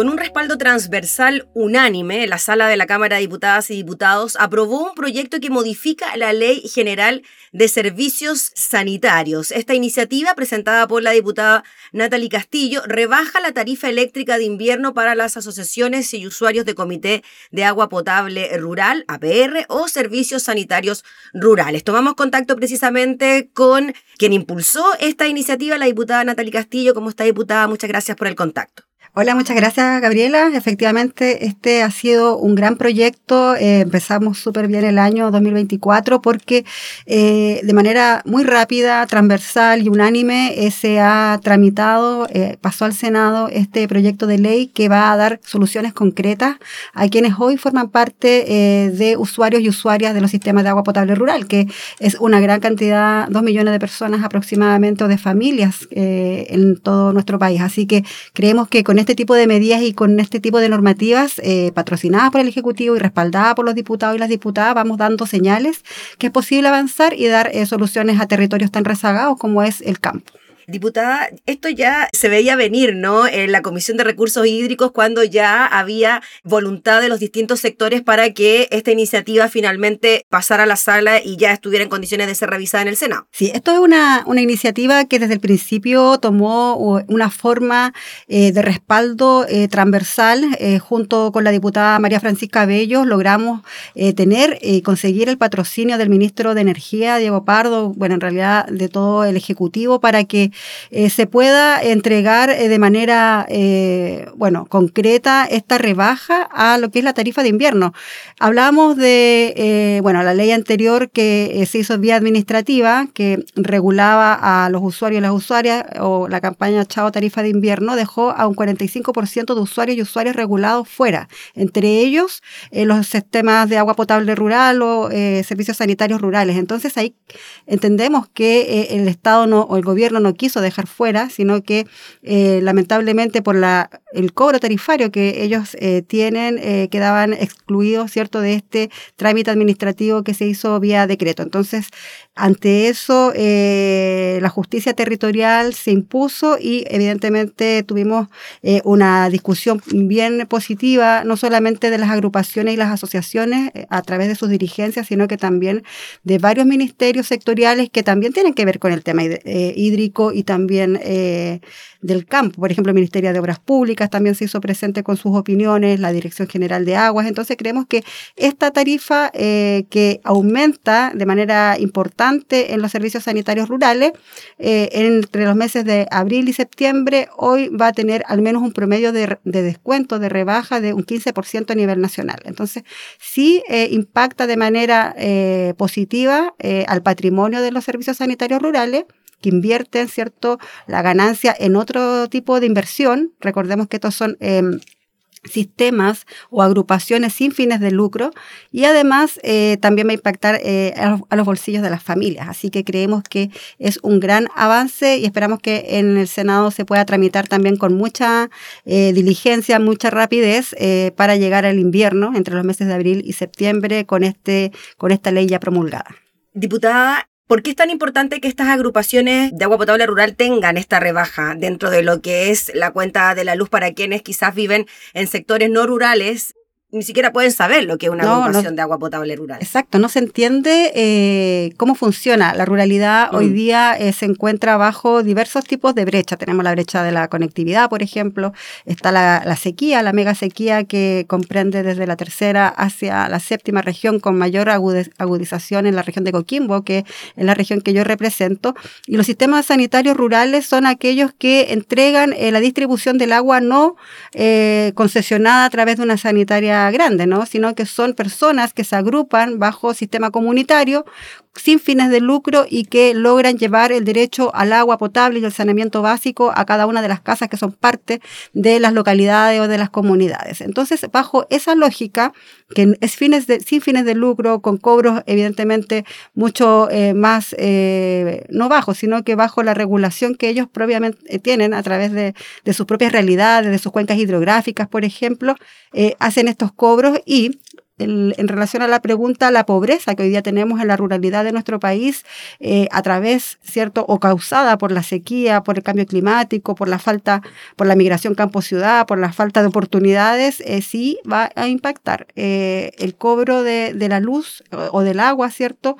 Con un respaldo transversal unánime, la sala de la Cámara de Diputadas y Diputados aprobó un proyecto que modifica la Ley General de Servicios Sanitarios. Esta iniciativa, presentada por la diputada Natalie Castillo, rebaja la tarifa eléctrica de invierno para las asociaciones y usuarios de Comité de Agua Potable Rural, APR, o Servicios Sanitarios Rurales. Tomamos contacto precisamente con quien impulsó esta iniciativa, la diputada Natalie Castillo. ¿Cómo está, diputada? Muchas gracias por el contacto. Hola, muchas gracias Gabriela. Efectivamente, este ha sido un gran proyecto. Eh, empezamos súper bien el año 2024 porque eh, de manera muy rápida, transversal y unánime eh, se ha tramitado, pasó al Senado este proyecto de ley que va a dar soluciones concretas a quienes hoy forman parte de usuarios y usuarias de los sistemas de agua potable rural, que es una gran cantidad, dos millones de personas aproximadamente o de familias en todo nuestro país. Así que creemos que con este tipo de medidas y con este tipo de normativas eh, patrocinadas por el Ejecutivo y respaldadas por los diputados y las diputadas, vamos dando señales que es posible avanzar y dar eh, soluciones a territorios tan rezagados como es el campo. Diputada, esto ya se veía venir, ¿no? En la Comisión de Recursos Hídricos cuando ya había voluntad de los distintos sectores para que esta iniciativa finalmente pasara a la sala y ya estuviera en condiciones de ser revisada en el Senado. Sí, esto es una, una iniciativa que desde el principio tomó una forma eh, de respaldo eh, transversal. Eh, junto con la diputada María Francisca Bello logramos tener y conseguir el patrocinio del ministro de Energía, Diego Pardo, bueno, en realidad de todo el Ejecutivo, para que eh, se pueda entregar eh, de manera, eh, bueno, concreta esta rebaja a lo que es la tarifa de invierno. Hablamos de, bueno, la ley anterior que se hizo vía administrativa, que regulaba a los usuarios y las usuarias, o la campaña Chao Tarifa de Invierno, dejó a un 45% de usuarios y usuarios regulados fuera, entre ellos los sistemas de agua potable rural o servicios sanitarios rurales. Entonces ahí entendemos que el Estado no, o el gobierno no quiso dejar fuera, sino que eh, lamentablemente por la, el cobro tarifario que ellos eh, tienen eh, quedaban excluidos, ¿cierto?, de este trámite administrativo que se hizo vía decreto. Entonces, ante eso, la justicia territorial se impuso y evidentemente tuvimos una discusión bien positiva, no solamente de las agrupaciones y las asociaciones a través de sus dirigencias, sino que también de varios ministerios sectoriales que también tienen que ver con el tema hídrico y también eh, del campo. Por ejemplo, el Ministerio de Obras Públicas también se hizo presente con sus opiniones, la Dirección General de Aguas. Entonces creemos que esta tarifa eh, que aumenta de manera importante en los servicios sanitarios rurales eh, entre los meses de abril y septiembre, hoy va a tener al menos un promedio de, descuento, de rebaja de un 15% a nivel nacional. Entonces, sí impacta de manera positiva al patrimonio de los servicios sanitarios rurales que invierten, ¿cierto?, la ganancia en otro tipo de inversión. Recordemos que estos son... Em, sistemas o agrupaciones sin fines de lucro y además eh, también va a impactar eh, a, los, bolsillos de las familias. Así que creemos que es un gran avance y esperamos que en el Senado se pueda tramitar también con mucha eh, diligencia, mucha rapidez para llegar al invierno entre los meses de abril y septiembre con, este, con esta ley ya promulgada. Diputada, ¿Por qué es tan importante que estas agrupaciones de agua potable rural tengan esta rebaja dentro de lo que es la cuenta de la luz para quienes quizás viven en sectores no rurales ni siquiera pueden saber lo que es una no, de agua potable rural. Exacto, no se entiende eh, cómo funciona. La ruralidad hoy mm. día eh, se encuentra bajo diversos tipos de brechas. Tenemos la brecha de la conectividad, por ejemplo, está la, sequía, la mega sequía que comprende desde la tercera hacia la séptima región con mayor agudización en la región de Coquimbo, que es la región que yo represento. Y los sistemas sanitarios rurales son aquellos que entregan eh, la distribución del agua no concesionada a través de una sanitaria grande, ¿no? Sino que son personas que se agrupan bajo sistema comunitario sin fines de lucro y que logran llevar el derecho al agua potable y el saneamiento básico a cada una de las casas que son parte de las localidades o de las comunidades. Entonces, bajo esa lógica, que es fines de, sin fines de lucro, con cobros evidentemente mucho eh, más, eh, no bajo, sino que bajo la regulación que ellos propiamente eh, tienen a través de, de, sus propias realidades, de sus cuencas hidrográficas, por ejemplo, hacen estos cobros y en relación a la pregunta, la pobreza que hoy día tenemos en la ruralidad de nuestro país, eh, a través, ¿cierto?, o causada por la sequía, por el cambio climático, por la falta, por la migración campo-ciudad, por la falta de oportunidades, eh, sí va a impactar. Eh, el cobro de, de la luz o del agua, ¿cierto?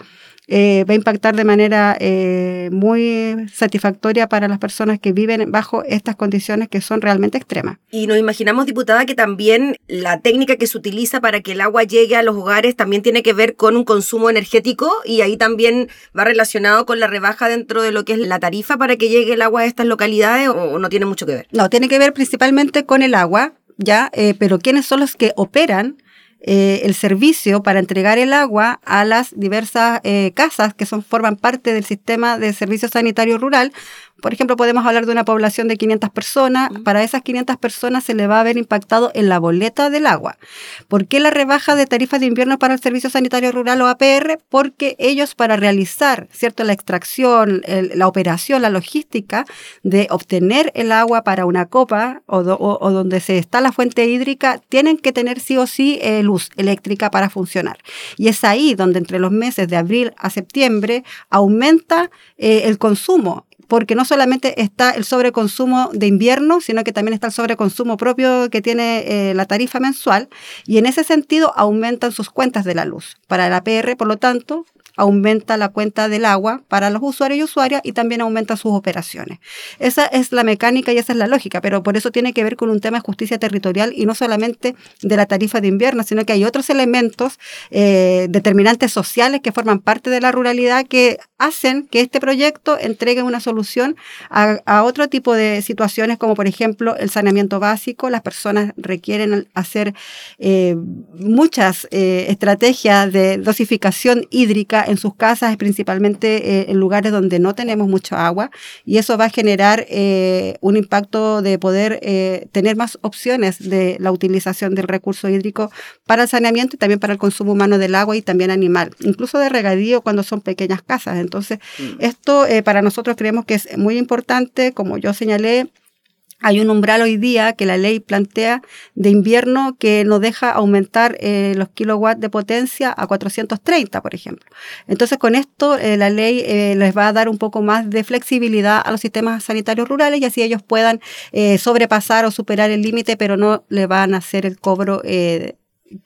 Eh, va a impactar de manera eh, muy satisfactoria para las personas que viven bajo estas condiciones que son realmente extremas. Y nos imaginamos, diputada, que también la técnica que se utiliza para que el agua llegue a los hogares también tiene que ver con un consumo energético y ahí también va relacionado con la rebaja dentro de lo que es la tarifa para que llegue el agua a estas localidades o no tiene mucho que ver. No, tiene que ver principalmente con el agua, ya, eh, pero ¿quiénes son los que operan? Eh, el servicio para entregar el agua a las diversas eh, casas que son, forman parte del sistema de servicio sanitario rural, por ejemplo, podemos hablar de una población de 500 personas. Para esas 500 personas se le va a haber impactado en la boleta del agua. ¿Por qué la rebaja de tarifas de invierno para el Servicio Sanitario Rural o APR? Porque ellos para realizar, ¿cierto?, la extracción, la operación, la logística de obtener el agua para una copa o, donde se está la fuente hídrica, tienen que tener sí o sí eh, luz eléctrica para funcionar. Y es ahí donde entre los meses de abril a septiembre aumenta eh, el consumo porque no solamente está el sobreconsumo de invierno, sino que también está el sobreconsumo propio que tiene eh, la tarifa mensual, y en ese sentido aumentan sus cuentas de la luz. Para la PR, por lo tanto, aumenta la cuenta del agua para los usuarios y usuarias y también aumenta sus operaciones. Esa es la mecánica y esa es la lógica, pero por eso tiene que ver con un tema de justicia territorial y no solamente de la tarifa de invierno, sino que hay otros elementos eh, determinantes sociales que forman parte de la ruralidad que hacen que este proyecto entregue una solución a, otro tipo de situaciones, como por ejemplo el saneamiento básico. Las personas requieren hacer eh, muchas eh, estrategias de dosificación hídrica en sus casas, principalmente eh, en lugares donde no tenemos mucha agua, y eso va a generar eh, un impacto de poder eh, tener más opciones de la utilización del recurso hídrico para el saneamiento y también para el consumo humano del agua y también animal, incluso de regadío cuando son pequeñas casas. Entonces, mm. esto para nosotros creemos que es muy importante, como yo señalé, hay un umbral hoy día que la ley plantea de invierno que no deja aumentar eh, los kilowatts de potencia a 430, por ejemplo. Entonces, con esto, eh, la ley eh, les va a dar un poco más de flexibilidad a los sistemas sanitarios rurales y así ellos puedan sobrepasar o superar el límite, pero no le van a hacer el cobro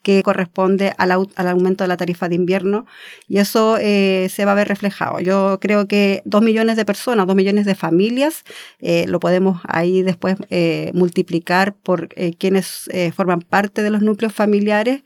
que corresponde al, al, aumento de la tarifa de invierno y eso eh, se va a ver reflejado. Yo creo que dos millones de personas, dos millones de familias, eh, lo podemos ahí después eh, multiplicar por quienes forman parte de los núcleos familiares,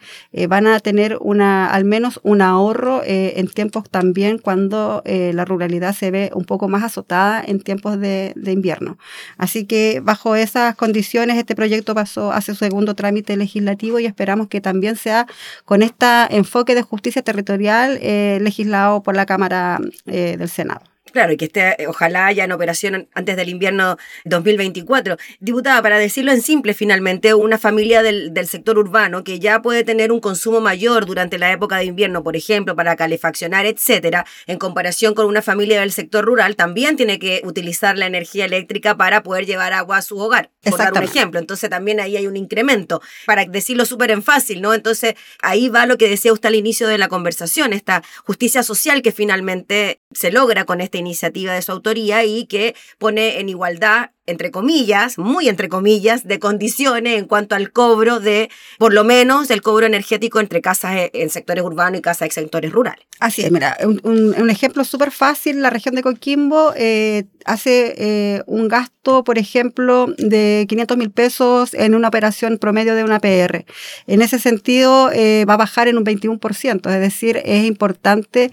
van a tener una, al menos un ahorro en tiempos también cuando la ruralidad se ve un poco más azotada en tiempos de, de invierno. Así que bajo esas condiciones este proyecto pasó a su segundo trámite legislativo y esperamos que también sea con este enfoque de justicia territorial eh, legislado por la Cámara eh, del Senado. Claro, y que esté, eh, ojalá ya en operación antes del invierno 2024. Diputada, para decirlo en simple, finalmente, una familia del, del, sector urbano que ya puede tener un consumo mayor durante la época de invierno, por ejemplo, para calefaccionar, etcétera, en comparación con una familia del sector rural, también tiene que utilizar la energía eléctrica para poder llevar agua a su hogar, por dar un ejemplo. Entonces, también ahí hay un incremento, para decirlo súper en fácil, ¿no? Entonces, ahí va lo que decía usted al inicio de la conversación, esta justicia social que finalmente se logra con esta iniciativa de su autoría y que pone en igualdad entre comillas, muy entre comillas, de condiciones en cuanto al cobro de, por lo menos, el cobro energético entre casas e, en sectores urbanos y casas en sectores rurales. Así es, mira, un, ejemplo súper fácil, la región de Coquimbo eh, hace eh, un gasto, por ejemplo, de 500 mil pesos en una operación promedio de una PR. En ese sentido, eh, va a bajar en un 21%, es decir, es importante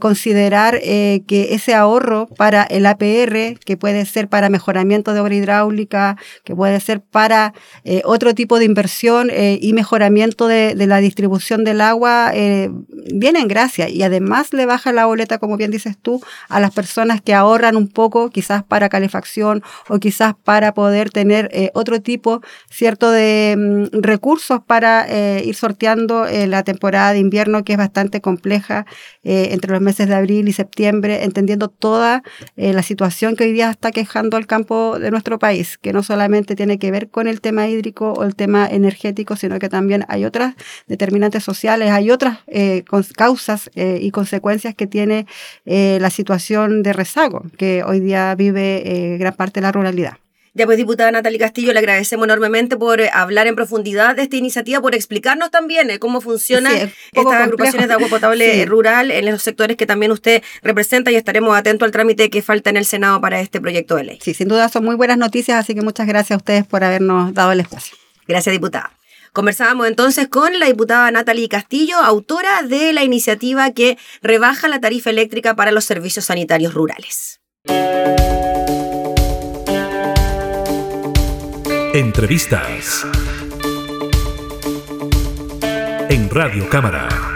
considerar que ese ahorro para el APR, que puede ser para mejoramiento de obra hidráulica, que puede ser para eh, otro tipo de inversión eh, y mejoramiento de, la distribución del agua, eh, viene en gracia y además le baja la boleta, como bien dices tú, a las personas que ahorran un poco, quizás para calefacción o quizás para poder tener otro tipo, cierto, de mm, recursos para ir sorteando la temporada de invierno que es bastante compleja entre los meses de abril y septiembre, entendiendo toda la situación que hoy día está quejando al campo de nuestro país, que no solamente tiene que ver con el tema hídrico o el tema energético, sino que también hay otras determinantes sociales, hay otras eh, causas eh, y consecuencias que tiene eh, la situación de rezago que hoy día vive gran parte de la ruralidad. Ya pues, diputada Natalie Castillo, le agradecemos enormemente por eh, hablar en profundidad de esta iniciativa, por explicarnos también eh, cómo funcionan estas agrupaciones de agua potable rural en los sectores que también usted representa y estaremos atentos al trámite que falta en el Senado para este proyecto de ley. Sí, sin duda son muy buenas noticias, así que muchas gracias a ustedes por habernos dado el espacio. Gracias, diputada. Conversábamos entonces con la diputada Natalie Castillo, autora de la iniciativa que rebaja la tarifa eléctrica para los servicios sanitarios rurales. Entrevistas en Radio Cámara.